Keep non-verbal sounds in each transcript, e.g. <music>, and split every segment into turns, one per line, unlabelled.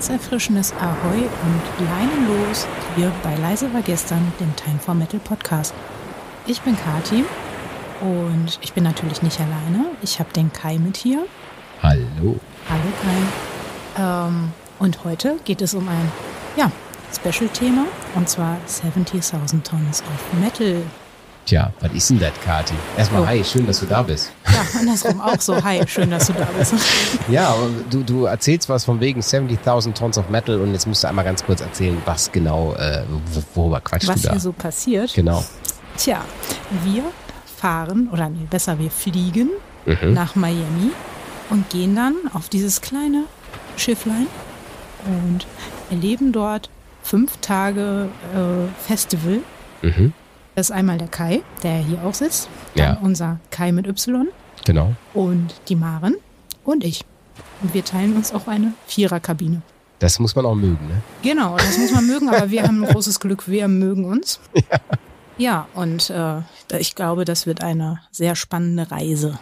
herzerfrischendes Ahoi und Leinen los hier bei Leise war gestern, dem Time for Metal Podcast. Ich bin Kati und ich bin natürlich nicht alleine. Ich habe den Kai mit hier.
Hallo.
Hallo Kai. Ähm, und heute geht es um ein, ja, Special-Thema und zwar 70.000 Tons of Metal.
Tja, was ist denn das, Kati? Erstmal
Oh.
hi, schön, dass du da bist.
Ja, andersrum auch so. Hi, schön, dass du da bist. <laughs>
Ja, du, du erzählst was von wegen 70.000 Tons of Metal und jetzt musst du einmal ganz kurz erzählen, was genau, äh, wo- worüber quatschst
Was
du da?
hier so passiert.
Genau.
Tja, wir fahren, oder nee, besser, wir fliegen
Mhm.
nach Miami und gehen dann auf dieses kleine Schifflein und erleben dort fünf Tage äh, Festival.
Mhm.
Das ist einmal der Kai, der hier auch sitzt, dann
Ja.
unser Kai mit Y
Genau.
und die Maren und ich. Und wir teilen uns auch eine Viererkabine.
Das muss man auch mögen, ne?
Genau, das muss man mögen, aber wir haben ein großes Glück, wir mögen uns. <laughs> Ja, und äh, ich glaube, das wird eine sehr spannende Reise.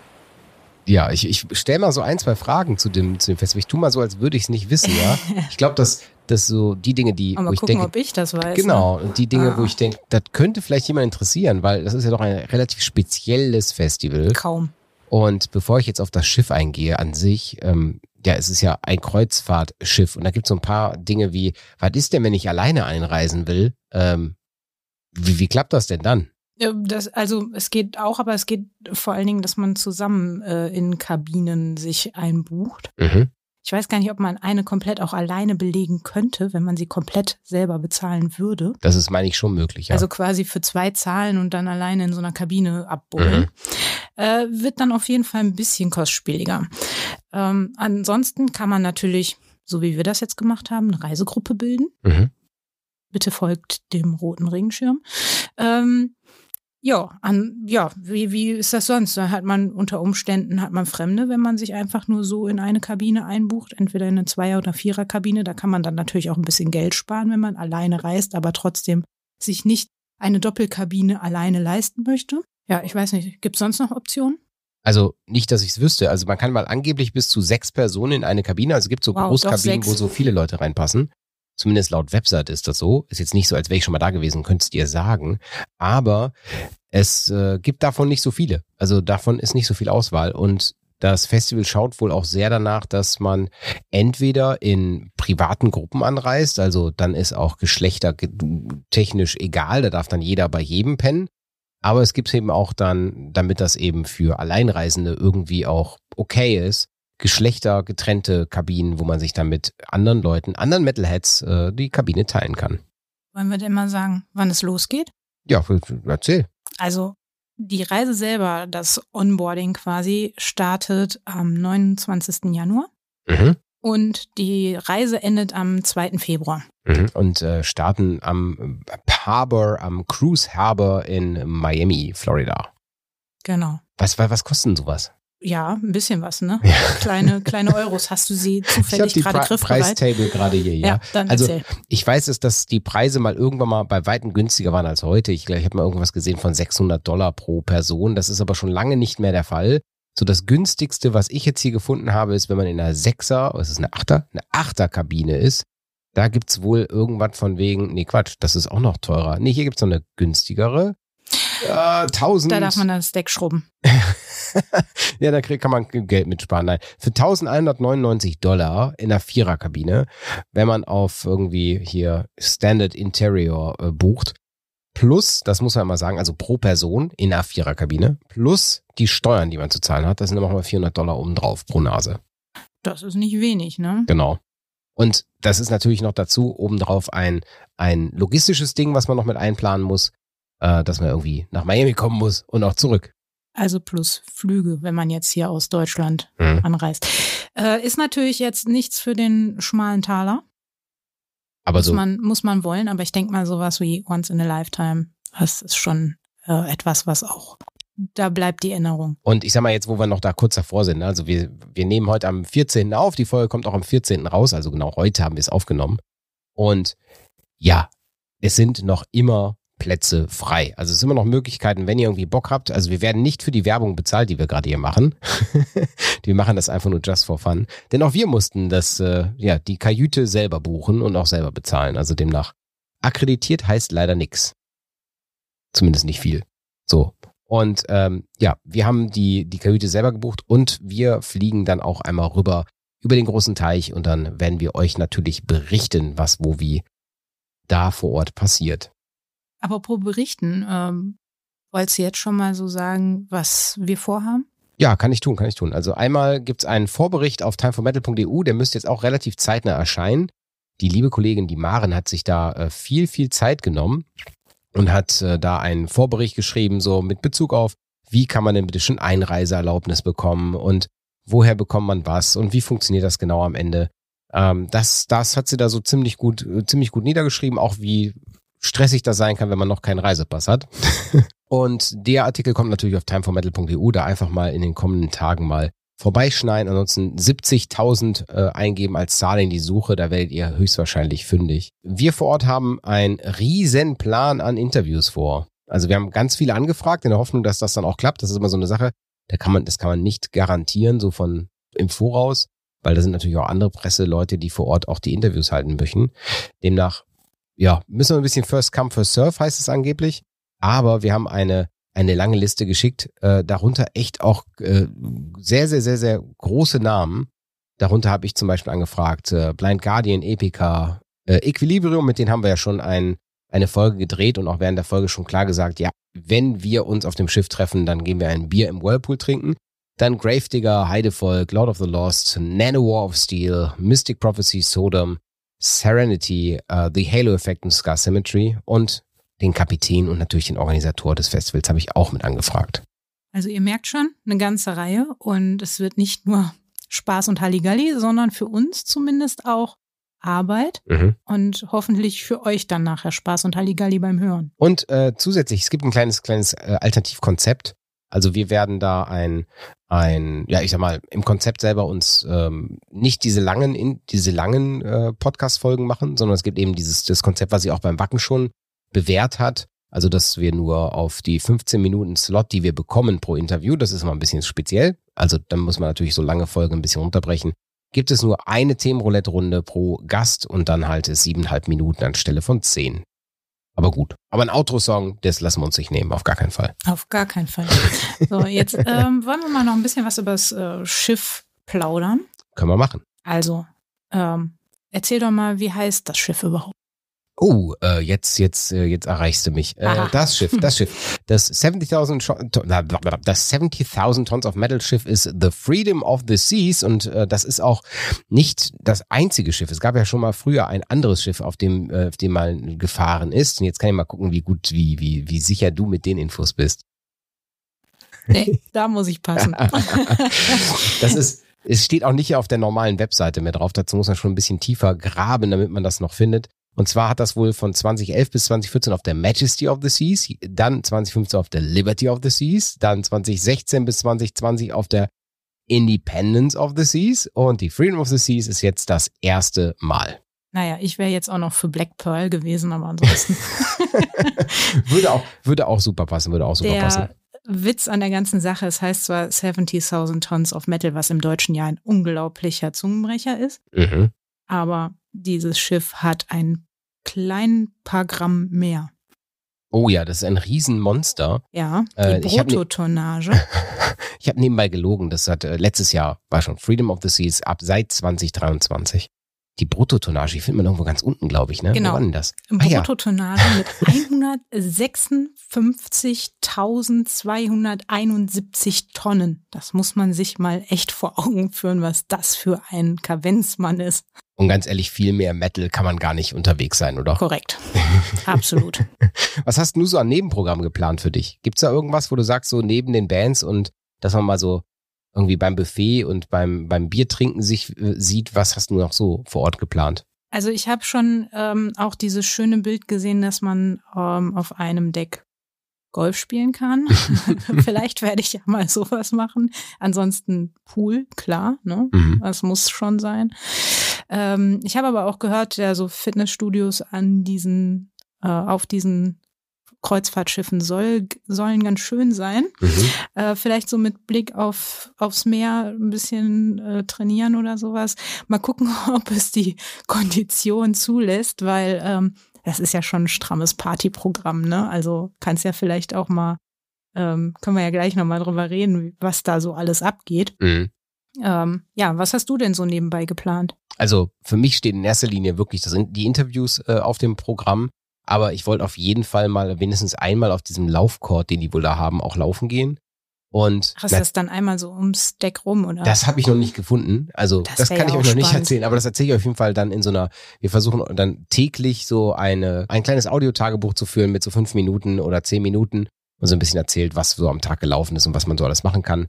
Ja, ich, ich stelle mal so ein, zwei Fragen zu dem, zu dem Festival. Ich tu mal so, als würde ich es nicht wissen, ja. <laughs> Ich glaube, dass, dass so die Dinge, die,
Aber
wo ich
gucken,
denke,
ob ich das weiß.
Genau, und die Dinge,
Ah.
wo ich denke, das könnte vielleicht jemand interessieren, weil das ist ja doch ein relativ spezielles Festival.
Ne? Kaum.
Und bevor ich jetzt auf das Schiff eingehe an sich, ähm, ja, es ist ja ein Kreuzfahrtschiff und da gibt es so ein paar Dinge wie, was ist denn, wenn ich alleine einreisen will? Ähm, wie, wie klappt das denn dann?
Das, also es geht auch, aber es geht vor allen Dingen, dass man zusammen äh, in Kabinen sich einbucht.
Mhm.
Ich weiß gar nicht, ob man eine komplett auch alleine belegen könnte, wenn man sie komplett selber bezahlen würde.
Das ist, meine ich, schon möglich. Ja.
Also quasi für zwei zahlen und dann alleine in so einer Kabine abbuddeln.
Mhm.
Äh, wird dann auf jeden Fall ein bisschen kostspieliger. Ähm, ansonsten kann man natürlich, so wie wir das jetzt gemacht haben, eine Reisegruppe bilden.
mhm.
Bitte folgt dem roten Regenschirm. Ähm, ja, an, ja, wie, wie ist das sonst? Da hat man unter Umständen hat man Fremde, wenn man sich einfach nur so in eine Kabine einbucht, entweder in eine Zweier- oder Viererkabine. Da kann man dann natürlich auch ein bisschen Geld sparen, wenn man alleine reist, aber trotzdem sich nicht eine Doppelkabine alleine leisten möchte. Ja, ich weiß nicht, gibt es sonst noch Optionen?
Also nicht, dass ich es wüsste. Also man kann mal angeblich bis zu sechs Personen in eine Kabine. Also es gibt so
Wow,
Großkabinen, wo so viele Leute reinpassen. Zumindest laut Website ist das so. Ist jetzt nicht so, als wäre ich schon mal da gewesen, könntest dir sagen. Aber es äh, gibt davon nicht so viele. Also davon ist nicht so viel Auswahl. Und das Festival schaut wohl auch sehr danach, dass man entweder in privaten Gruppen anreist, also dann ist auch geschlechtertechnisch egal, da darf dann jeder bei jedem pennen. Aber es gibt eben auch dann, damit das eben für Alleinreisende irgendwie auch okay ist, geschlechtergetrennte Kabinen, wo man sich dann mit anderen Leuten, anderen Metalheads äh, die Kabine teilen kann.
Wollen wir denn mal sagen, wann es losgeht?
Ja, erzähl.
Also die Reise selber, das Onboarding quasi, startet am 29. Januar
Mhm.
und die Reise endet am 2. Februar.
Mhm. Und äh, starten am Harbor, am Cruise Harbor in Miami, Florida.
Genau.
Was, was, was kostet denn sowas?
Ja, ein bisschen was, ne?
Ja.
Kleine, kleine Euros. Hast du sie <laughs>
Ich habe
zufällig
die
gerade griffbereit?
Preistable gerade hier, ja.
dann
Also,
erzähl.
Ich weiß es, dass die Preise mal irgendwann mal bei Weitem günstiger waren als heute. Ich, ich habe mal irgendwas gesehen von 600 Dollar pro Person. Das ist aber schon lange nicht mehr der Fall. So das günstigste, was ich jetzt hier gefunden habe, ist, wenn man in einer Sechser, was ist eine Achter? Eine Achterkabine ist. Da gibt's wohl irgendwas von wegen, nee Quatsch, das ist auch noch teurer. Nee, hier gibt's noch eine günstigere. Ja, 1000.
Da darf man das Deck schrubben. <laughs> <laughs>
ja, da kann man Geld mitsparen. Nein, für 1199 Dollar in der Viererkabine, wenn man auf irgendwie hier Standard Interior äh, bucht, plus, das muss man mal sagen, also pro Person in der Viererkabine, plus die Steuern, die man zu zahlen hat, das sind nochmal 400 Dollar obendrauf pro Nase.
Das ist nicht wenig, ne?
Genau. Und das ist natürlich noch dazu obendrauf ein, ein logistisches Ding, was man noch mit einplanen muss, äh, dass man irgendwie nach Miami kommen muss und auch zurück.
Also plus Flüge, wenn man jetzt hier aus Deutschland
Mhm.
anreist. Äh, ist natürlich jetzt nichts für den schmalen Taler.
Aber
muss,
so,
man, muss man wollen, aber ich denke mal sowas wie Once in a Lifetime, das ist schon äh, etwas, was auch, da bleibt die Erinnerung.
Und ich sag mal jetzt, wo wir noch da kurz davor sind, ne, also wir, wir nehmen heute am 14. auf, die Folge kommt auch am 14. raus, also genau heute haben wir es aufgenommen. Und ja, es sind noch immer Plätze frei. Also es sind immer noch Möglichkeiten, wenn ihr irgendwie Bock habt. Also wir werden nicht für die Werbung bezahlt, die wir gerade hier machen. <laughs> wir machen das einfach nur just for fun. Denn auch wir mussten das, äh, ja, die Kajüte selber buchen und auch selber bezahlen. Also demnach akkreditiert heißt leider nix. Zumindest nicht viel. So. Und ähm, ja, wir haben die, die Kajüte selber gebucht und wir fliegen dann auch einmal rüber über den großen Teich und dann werden wir euch natürlich berichten, was wo wie da vor Ort passiert.
Aber pro berichten, ähm, wolltest du jetzt schon mal so sagen, was wir vorhaben?
Ja, kann ich tun, kann ich tun. Also einmal gibt's einen Vorbericht auf timeformetal.eu, der müsste jetzt auch relativ zeitnah erscheinen. Die liebe Kollegin, die Maren, hat sich da äh, viel, viel Zeit genommen und hat äh, da einen Vorbericht geschrieben, so mit Bezug auf, wie kann man denn bitte schon Einreiseerlaubnis bekommen und woher bekommt man was und wie funktioniert das genau am Ende. Ähm, das, das hat sie da so ziemlich gut, äh, ziemlich gut niedergeschrieben, auch wie stressig das sein kann, wenn man noch keinen Reisepass hat. <laughs> und der Artikel kommt natürlich auf timeformetal.eu, da einfach mal in den kommenden Tagen mal vorbeischneiden. Ansonsten 70.000 äh, eingeben als Zahl in die Suche, da werdet ihr höchstwahrscheinlich fündig. Wir vor Ort haben einen riesen Plan an Interviews vor. Also wir haben ganz viele angefragt in der Hoffnung, dass das dann auch klappt. Das ist immer so eine Sache, da kann man, das kann man nicht garantieren, so von im Voraus, weil da sind natürlich auch andere Presseleute, die vor Ort auch die Interviews halten möchten. Demnach ja, müssen wir ein bisschen First Come, First Serve heißt es angeblich. Aber wir haben eine, eine lange Liste geschickt, äh, darunter echt auch äh, sehr, sehr, sehr, sehr große Namen. Darunter habe ich zum Beispiel angefragt, äh, Blind Guardian, Epica, äh, Equilibrium, mit denen haben wir ja schon ein, eine Folge gedreht und auch während der Folge schon klar gesagt, ja, wenn wir uns auf dem Schiff treffen, dann gehen wir ein Bier im Whirlpool trinken. Dann Gravedigger, Heidevolk, Lord of the Lost, Nanowar of Steel, Mystic Prophecy, Sodom, Serenity, uh, The Halo Effect und Scar Symmetry und den Kapitän und natürlich den Organisator des Festivals habe ich auch mit angefragt.
Also ihr merkt schon, eine ganze Reihe und es wird nicht nur Spaß und Halligalli, sondern für uns zumindest auch Arbeit mhm. und hoffentlich für euch dann nachher Spaß und Halligalli beim Hören.
Und äh, zusätzlich, es gibt ein kleines, kleines äh, Alternativkonzept. Also wir werden da ein, ein, ja, ich sag mal, im Konzept selber uns ähm, nicht diese langen, in, diese langen äh, Podcast-Folgen machen, sondern es gibt eben dieses das Konzept, was sie auch beim Wacken schon bewährt hat. Also, dass wir nur auf die 15 Minuten Slot, die wir bekommen pro Interview, das ist immer ein bisschen speziell. Also, dann muss man natürlich so lange Folgen ein bisschen runterbrechen. Gibt es nur eine Themenroulette-Runde pro Gast und dann halt siebeneinhalb Minuten anstelle von zehn. Aber gut. Aber ein Outro-Song, das lassen wir uns nicht nehmen, auf gar keinen Fall.
Auf gar keinen Fall. So, jetzt <laughs> ähm, wollen wir mal noch ein bisschen was über das äh, Schiff plaudern.
Können wir machen.
Also, ähm, erzähl doch mal, wie heißt das Schiff überhaupt?
Oh, äh, jetzt, jetzt, äh, jetzt erreichst du mich. Äh, das Schiff, das Schiff. Das 70.000 das 70.000 Tons of Metal Schiff ist The Freedom of the Seas und äh, das ist auch nicht das einzige Schiff. Es gab ja schon mal früher ein anderes Schiff, auf dem, äh, auf dem mal gefahren ist. Und jetzt kann ich mal gucken, wie gut, wie, wie, wie sicher du mit den Infos bist.
Nee, da muss ich passen. <laughs>
das ist, es steht auch nicht auf der normalen Webseite mehr drauf. Dazu muss man schon ein bisschen tiefer graben, damit man das noch findet. Und zwar hat das wohl von 2011 bis 2014 auf der Majesty of the Seas, dann 2015 auf der Liberty of the Seas, dann 2016 bis 2020 auf der Independence of the Seas und die Freedom of the Seas ist jetzt das erste Mal.
Naja, ich wäre jetzt auch noch für Black Pearl gewesen, aber ansonsten. <laughs>
würde, auch, würde auch super passen, würde auch super
der
passen.
Witz an der ganzen Sache, es heißt zwar 70.000 Tons of Metal, was im Deutschen ja ein unglaublicher Zungenbrecher ist, mhm. aber dieses Schiff hat ein klein paar Gramm mehr.
Oh ja, das ist ein Riesenmonster.
Ja, die äh, Bruttotonnage.
Ich habe ne <laughs> hab nebenbei gelogen, das hat äh, letztes Jahr war schon Freedom of the Seas ab seit 2023. Die Bruttotonnage, die findet man irgendwo ganz unten, glaube ich, ne?
Genau.
Wo das?
Ah, Bruttotonnage ja. <laughs> mit 156.271 Tonnen. Das muss man sich mal echt vor Augen führen, was das für ein Kavenzmann ist.
Und ganz ehrlich, viel mehr Metal kann man gar nicht unterwegs sein, oder?
Korrekt. <laughs> Absolut.
Was hast du so an Nebenprogrammen geplant für dich? Gibt es da irgendwas, wo du sagst, so neben den Bands und dass man mal so irgendwie beim Buffet und beim, beim Biertrinken sich äh, sieht, was hast du noch so vor Ort geplant?
Also ich habe schon ähm, auch dieses schöne Bild gesehen, dass man ähm, auf einem Deck Golf spielen kann. <laughs> <laughs> Vielleicht werde ich ja mal sowas machen. Ansonsten Pool, klar, ne? Mhm. Das muss schon sein. Ähm, ich habe aber auch gehört, ja, so Fitnessstudios an diesen, äh, auf diesen Kreuzfahrtschiffen soll, sollen ganz schön sein.
Mhm.
Äh, vielleicht so mit Blick auf, aufs Meer ein bisschen äh, trainieren oder sowas. Mal gucken, <laughs> ob es die Kondition zulässt, weil ähm, das ist ja schon ein strammes Partyprogramm, ne? Also kannst ja vielleicht auch mal, ähm, können wir ja gleich nochmal drüber reden, was da so alles abgeht.
Mhm.
Ähm, ja, was hast du denn so nebenbei geplant?
Also für mich steht in erster Linie wirklich das sind die Interviews äh, auf dem Programm. Aber ich wollte auf jeden Fall mal wenigstens einmal auf diesem Laufcourt, den die wohl da haben, auch laufen gehen. Und
Hast du das dann einmal so ums Deck rum oder?
das habe ich noch nicht gefunden. Also
Das
das, kann
ja
ich euch noch nicht
spannend.
erzählen, aber das erzähle ich auf jeden Fall dann in so einer, wir versuchen dann täglich so eine, ein kleines Audiotagebuch zu führen mit so fünf Minuten oder zehn Minuten und so ein bisschen erzählt, was so am Tag gelaufen ist und was man so alles machen kann.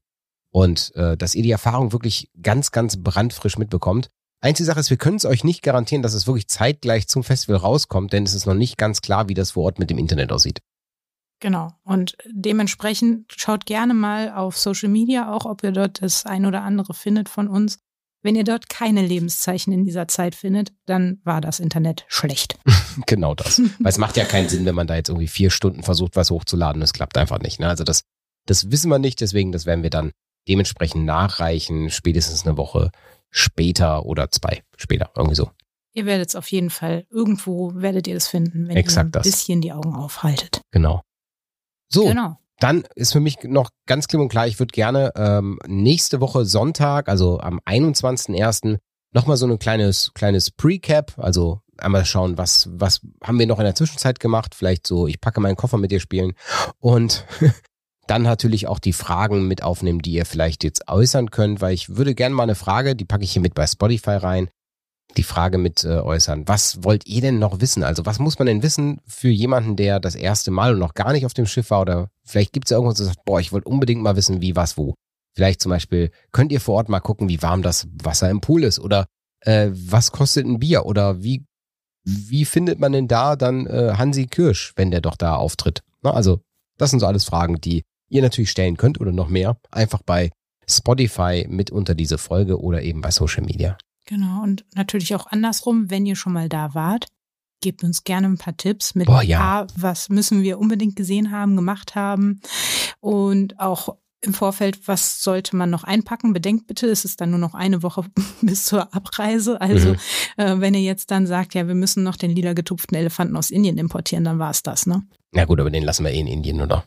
Und äh, dass ihr die Erfahrung wirklich ganz, ganz brandfrisch mitbekommt. Einzige Sache ist, wir können es euch nicht garantieren, dass es wirklich zeitgleich zum Festival rauskommt, denn es ist noch nicht ganz klar, wie das vor Ort mit dem Internet aussieht.
Genau. Und dementsprechend schaut gerne mal auf Social Media auch, ob ihr dort das ein oder andere findet von uns. Wenn ihr dort keine Lebenszeichen in dieser Zeit findet, dann war das Internet schlecht. <laughs>
Genau das. Weil es macht ja keinen Sinn, wenn man da jetzt irgendwie vier Stunden versucht, was hochzuladen. Das klappt einfach nicht. Ne? Also das, das wissen wir nicht, deswegen, das werden wir dann dementsprechend nachreichen, spätestens eine Woche später oder zwei später, irgendwie so.
Ihr werdet es auf jeden Fall, irgendwo werdet ihr es finden, wenn
Exakt
ihr ein
das.
bisschen die Augen aufhaltet.
Genau. So,
Genau.
dann ist für mich noch ganz klipp und klar, ich würde gerne ähm, nächste Woche Sonntag, also am 21.01. nochmal so ein kleines, kleines Pre-Cap, also einmal schauen, was, was haben wir noch in der Zwischenzeit gemacht, vielleicht so, ich packe meinen Koffer mit dir spielen und <laughs> dann natürlich auch die Fragen mit aufnehmen, die ihr vielleicht jetzt äußern könnt, weil ich würde gerne mal eine Frage, die packe ich hier mit bei Spotify rein, die Frage mit äh, äußern. Was wollt ihr denn noch wissen? Also was muss man denn wissen für jemanden, der das erste Mal und noch gar nicht auf dem Schiff war oder vielleicht gibt es ja irgendwas, das sagt, boah, ich wollte unbedingt mal wissen, wie, was, wo. Vielleicht zum Beispiel, könnt ihr vor Ort mal gucken, wie warm das Wasser im Pool ist oder äh, was kostet ein Bier oder wie, wie findet man denn da dann äh, Hansi Kirsch, wenn der doch da auftritt? Na, also das sind so alles Fragen, die ihr natürlich stellen könnt oder noch mehr, einfach bei Spotify mit unter diese Folge oder eben bei Social Media.
Genau. Und natürlich auch andersrum, wenn ihr schon mal da wart, gebt uns gerne ein paar Tipps mit
Boah, ja.
A, was müssen wir unbedingt gesehen haben, gemacht haben und auch im Vorfeld, was sollte man noch einpacken? Bedenkt bitte, es ist dann nur noch eine Woche <laughs> bis zur Abreise. Also
Mhm.
äh, wenn ihr jetzt dann sagt, ja, wir müssen noch den lila getupften Elefanten aus Indien importieren, dann war es das, ne?
Na gut, aber den lassen wir eh in Indien, oder?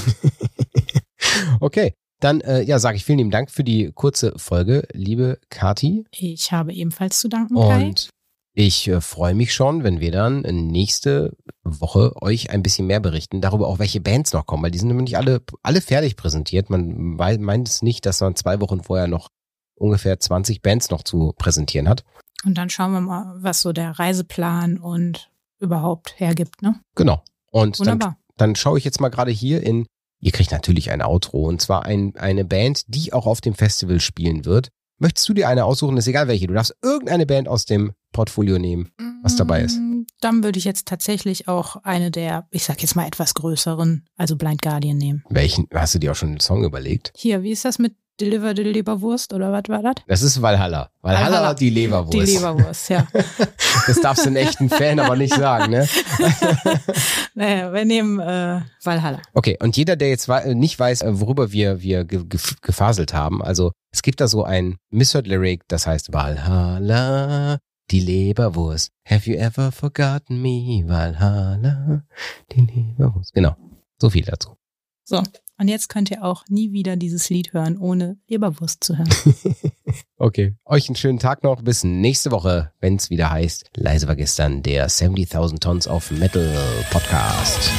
<laughs> okay, dann äh, ja, sage ich vielen lieben Dank für die kurze Folge, liebe Kati.
Ich habe ebenfalls zu danken, Kai.
Und ich äh, freue mich schon, wenn wir dann nächste Woche euch ein bisschen mehr berichten, darüber auch, welche Bands noch kommen, weil die sind nämlich alle, alle fertig präsentiert. Man meint es nicht, dass man zwei Wochen vorher noch ungefähr 20 Bands noch zu präsentieren hat.
Und dann schauen wir mal, was so der Reiseplan und überhaupt hergibt, ne?
Genau. Und
Wunderbar.
dann schaue ich jetzt mal gerade hier in, ihr kriegt natürlich ein Outro und zwar ein, eine Band, die auch auf dem Festival spielen wird. Möchtest du dir eine aussuchen? Ist egal welche. Du darfst irgendeine Band aus dem Portfolio nehmen, was dabei ist.
Mm, Dann würde ich jetzt tatsächlich auch eine der, ich sag jetzt mal etwas größeren, also Blind Guardian nehmen.
Welchen? Hast du dir auch schon einen Song überlegt?
Hier, wie ist das mit Deliver the Leberwurst oder was war das?
Das ist Valhalla. Valhalla,
Valhalla.
die Leberwurst.
Die Leberwurst, ja. <laughs>
Das darfst du einen echten Fan aber nicht sagen, ne? <laughs>
naja, wir nehmen äh, Valhalla.
Okay, und jeder, der jetzt wei- nicht weiß, äh, worüber wir, wir ge gef- gefaselt haben, also es gibt da so ein Misheard Lyric, das heißt Valhalla, die Leberwurst. Have you ever forgotten me? Valhalla, die Leberwurst. Genau, so viel dazu.
So, und jetzt könnt ihr auch nie wieder dieses Lied hören, ohne Leberwurst zu hören. <laughs>
Okay, euch einen schönen Tag noch. Bis nächste Woche, wenn es wieder heißt, leise war gestern der 70.000 Tons of Metal Podcast.